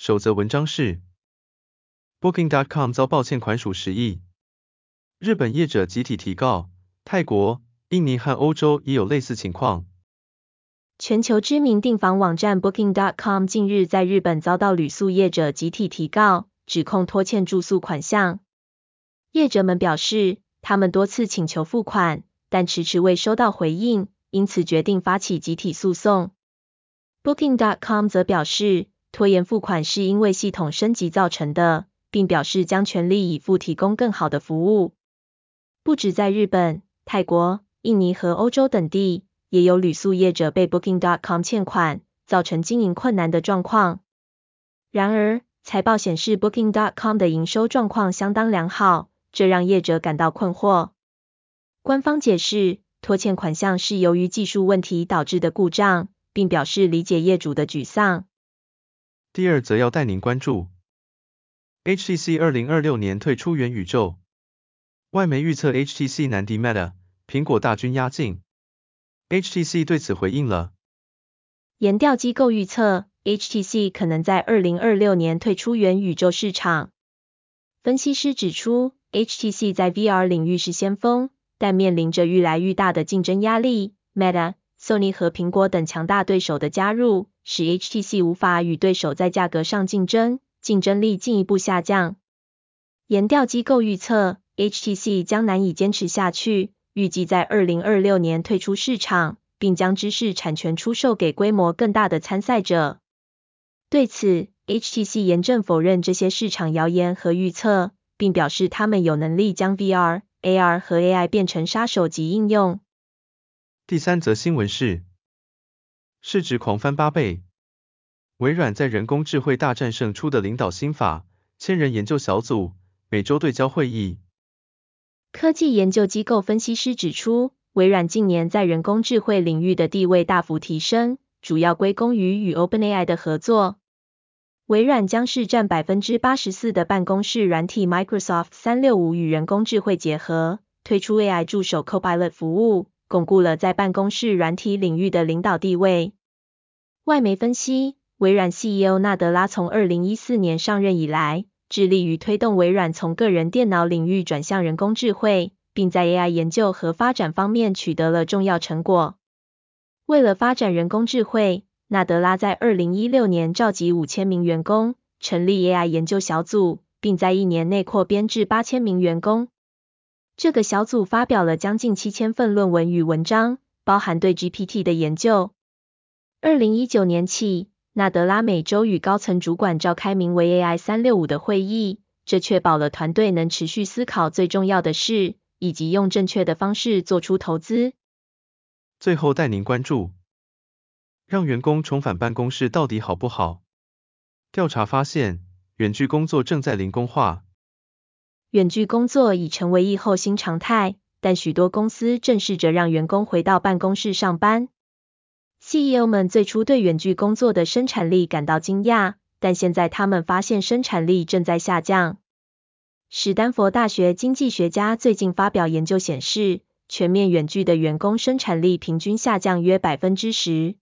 首则文章是：Booking.com 遭爆欠款数十亿，日本业者集体提告，泰国、印尼和欧洲也有类似情况。全球知名订房网站 Booking.com 近日在日本遭到旅宿业者集体提告，指控拖欠住宿款项。业者们表示，他们多次请求付款，但迟迟未收到回应，因此决定发起集体诉讼。Booking.com 则表示，拖延付款是因为系统升级造成的，并表示将全力以赴提供更好的服务。不止在日本、泰国、印尼和欧洲等地，也有旅宿业者被 Booking.com 欠款，造成经营困难的状况。然而，财报显示 Booking.com 的营收状况相当良好，这让业者感到困惑。官方解释，拖欠款项是由于技术问题导致的故障。并表示理解业主的沮丧。第二则要带您关注，HTC 二零二六年退出元宇宙，外媒预测 HTC 难敌 Meta，苹果大军压境。HTC 对此回应了。研调机构预测，HTC 可能在二零二六年退出元宇宙市场。分析师指出，HTC 在 VR 领域是先锋，但面临着愈来愈大的竞争压力。Meta Sony 和苹果等强大对手的加入，使 HTC 无法与对手在价格上竞争，竞争力进一步下降。研调机构预测，HTC 将难以坚持下去，预计在2026年退出市场，并将知识产权出售给规模更大的参赛者。对此，HTC 严正否认这些市场谣言和预测，并表示他们有能力将 VR、AR 和 AI 变成杀手级应用。第三则新闻是，市值狂翻八倍，微软在人工智慧大战胜出的领导心法，千人研究小组每周对焦会议。科技研究机构分析师指出，微软近年在人工智慧领域的地位大幅提升，主要归功于与 OpenAI 的合作。微软将是占百分之八十四的办公室软体 Microsoft 三六五与人工智慧结合，推出 AI 助手 Copilot 服务。巩固了在办公室软体领域的领导地位。外媒分析，微软 CEO 纳德拉从二零一四年上任以来，致力于推动微软从个人电脑领域转向人工智慧，并在 AI 研究和发展方面取得了重要成果。为了发展人工智慧，纳德拉在二零一六年召集五千名员工，成立 AI 研究小组，并在一年内扩编至八千名员工。这个小组发表了将近七千份论文与文章，包含对 GPT 的研究。二零一九年起，纳德拉每周与高层主管召开名为 AI 三六五的会议，这确保了团队能持续思考最重要的事，以及用正确的方式做出投资。最后带您关注，让员工重返办公室到底好不好？调查发现，远距工作正在零工化。远距工作已成为疫后新常态，但许多公司正试着让员工回到办公室上班。CEO 们最初对远距工作的生产力感到惊讶，但现在他们发现生产力正在下降。史丹佛大学经济学家最近发表研究显示，全面远距的员工生产力平均下降约百分之十。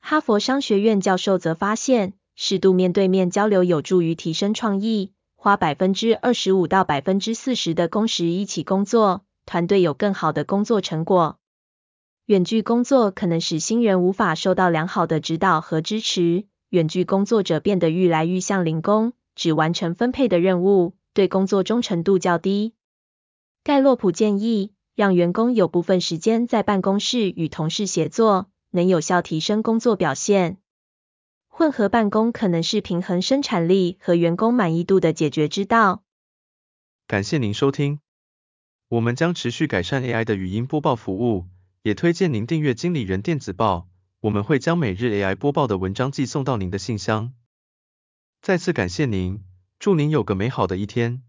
哈佛商学院教授则发现，适度面对面交流有助于提升创意。花百分之二十五到百分之四十的工时一起工作，团队有更好的工作成果。远距工作可能使新人无法受到良好的指导和支持，远距工作者变得愈来愈像零工，只完成分配的任务，对工作忠诚度较低。盖洛普建议，让员工有部分时间在办公室与同事协作，能有效提升工作表现。混合办公可能是平衡生产力和员工满意度的解决之道。感谢您收听，我们将持续改善 AI 的语音播报服务，也推荐您订阅经理人电子报，我们会将每日 AI 播报的文章寄送到您的信箱。再次感谢您，祝您有个美好的一天。